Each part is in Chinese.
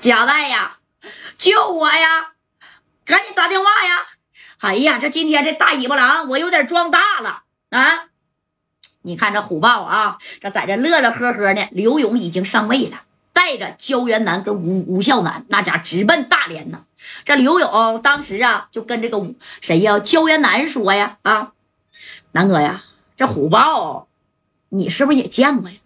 贾代呀，救我呀！赶紧打电话呀！哎呀，这今天这大尾巴狼，我有点装大了啊！你看这虎豹啊，这在这乐乐呵呵呢。刘勇已经上位了，带着焦元南跟吴吴孝南，那家直奔大连呢。这刘勇当时啊，就跟这个谁呀，焦元南说呀：“啊，南哥呀，这虎豹，你是不是也见过呀？”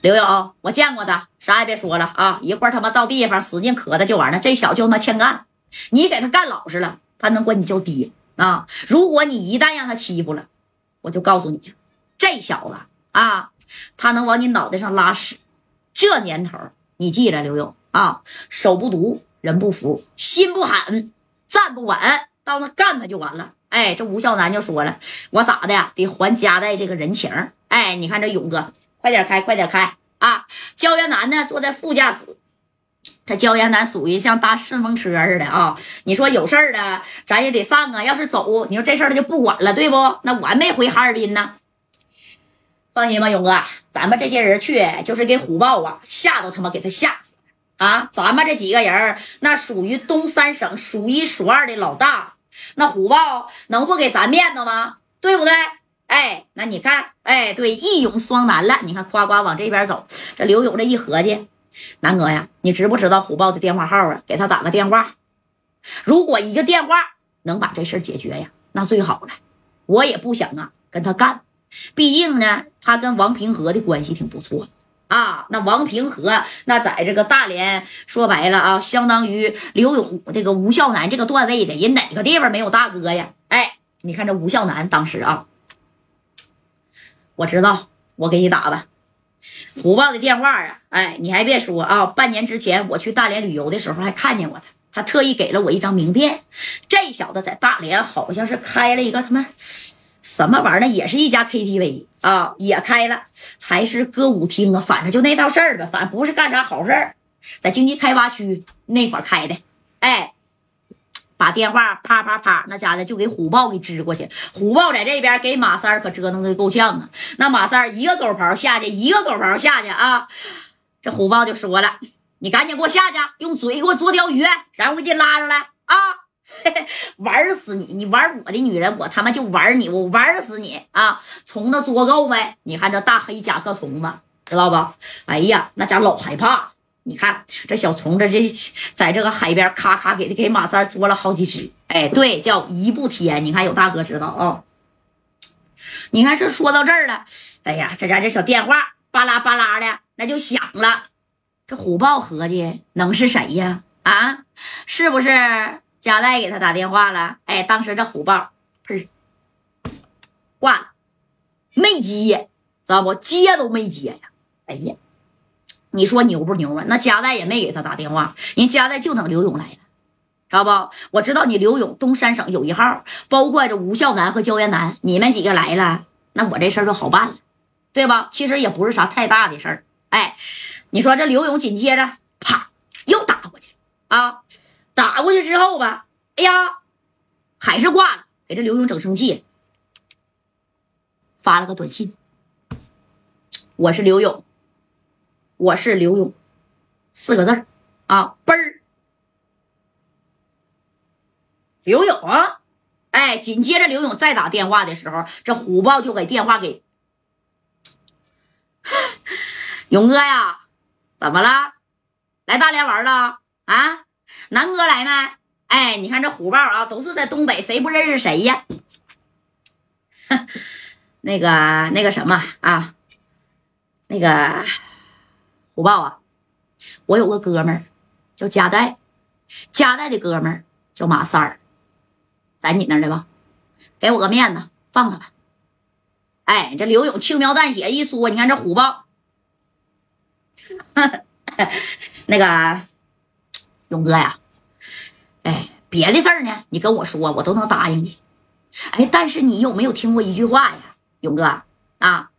刘勇，我见过他，啥也别说了啊！一会儿他妈到地方使劲磕他就完了。这小就他妈欠干，你给他干老实了，他能管你叫爹啊！如果你一旦让他欺负了，我就告诉你，这小子啊，他能往你脑袋上拉屎。这年头，你记着，刘勇啊，手不毒，人不服，心不狠，站不稳，到那干他就完了。哎，这吴孝南就说了，我咋的？得还家带这个人情。哎，你看这勇哥。快点开，快点开啊！焦元南呢，坐在副驾驶。这焦元南属于像搭顺风车似的啊。你说有事儿的，咱也得上啊。要是走，你说这事儿他就不管了，对不？那我还没回哈尔滨呢。放心吧，勇哥，咱们这些人去就是给虎豹啊吓都他妈给他吓死啊！咱们这几个人那属于东三省数一数二的老大，那虎豹能不给咱面子吗？对不对？哎，那你看，哎，对，一勇双男了。你看，夸夸往这边走，这刘勇这一合计，南哥呀，你知不知道虎豹的电话号啊？给他打个电话。如果一个电话能把这事解决呀，那最好了。我也不想啊跟他干，毕竟呢，他跟王平和的关系挺不错啊。那王平和那在这个大连，说白了啊，相当于刘勇这个吴孝南这个段位的人，哪个地方没有大哥呀？哎，你看这吴孝南当时啊。我知道，我给你打吧。虎豹的电话啊，哎，你还别说啊，半年之前我去大连旅游的时候还看见过他，他特意给了我一张名片。这小子在大连好像是开了一个他妈什么玩意儿，也是一家 KTV 啊，也开了，还是歌舞厅啊，反正就那套事儿吧，反正不是干啥好事儿，在经济开发区那块儿开的，哎。把电话啪啪啪，那家的就给虎豹给支过去。虎豹在这边给马三可折腾的够呛啊。那马三一个狗刨下去，一个狗刨下去啊。这虎豹就说了：“你赶紧给我下去，用嘴给我捉条鱼，然后我给你拉上来啊！玩死你！你玩我的女人，我他妈就玩你，我玩死你啊！虫子捉够没？你看这大黑甲壳虫子，知道不？哎呀，那家老害怕。”你看这小虫子，这在这个海边咔咔给给马三捉了好几只，哎，对，叫一步天。你看有大哥知道啊？你看这说到这儿了，哎呀，这家这小电话巴拉巴拉的那就响了。这虎豹合计能是谁呀？啊，是不是加代给他打电话了？哎，当时这虎豹呸挂了，没接，知道不？接都没接呀！哎呀！你说牛不牛啊？那加代也没给他打电话，人加代就等刘勇来了，知道不？我知道你刘勇东三省有一号，包括这吴孝南和焦元南，你们几个来了，那我这事儿就好办了，对吧？其实也不是啥太大的事儿。哎，你说这刘勇紧接着啪又打过去啊，打过去之后吧，哎呀，还是挂了，给这刘勇整生气，发了个短信，我是刘勇。我是刘勇，四个字儿啊，奔儿，刘勇，哎，紧接着刘勇再打电话的时候，这虎豹就给电话给 勇哥呀，怎么了？来大连玩了啊？南哥来没？哎，你看这虎豹啊，都是在东北，谁不认识谁呀？那个那个什么啊，那个。虎豹啊，我有个哥们儿叫加代，加代的哥们儿叫马三儿，在你那儿的吧？给我个面子，放了吧。哎，这刘勇轻描淡写一说，你看这虎豹，那个勇哥呀，哎，别的事儿呢，你跟我说，我都能答应你。哎，但是你有没有听过一句话呀，勇哥啊？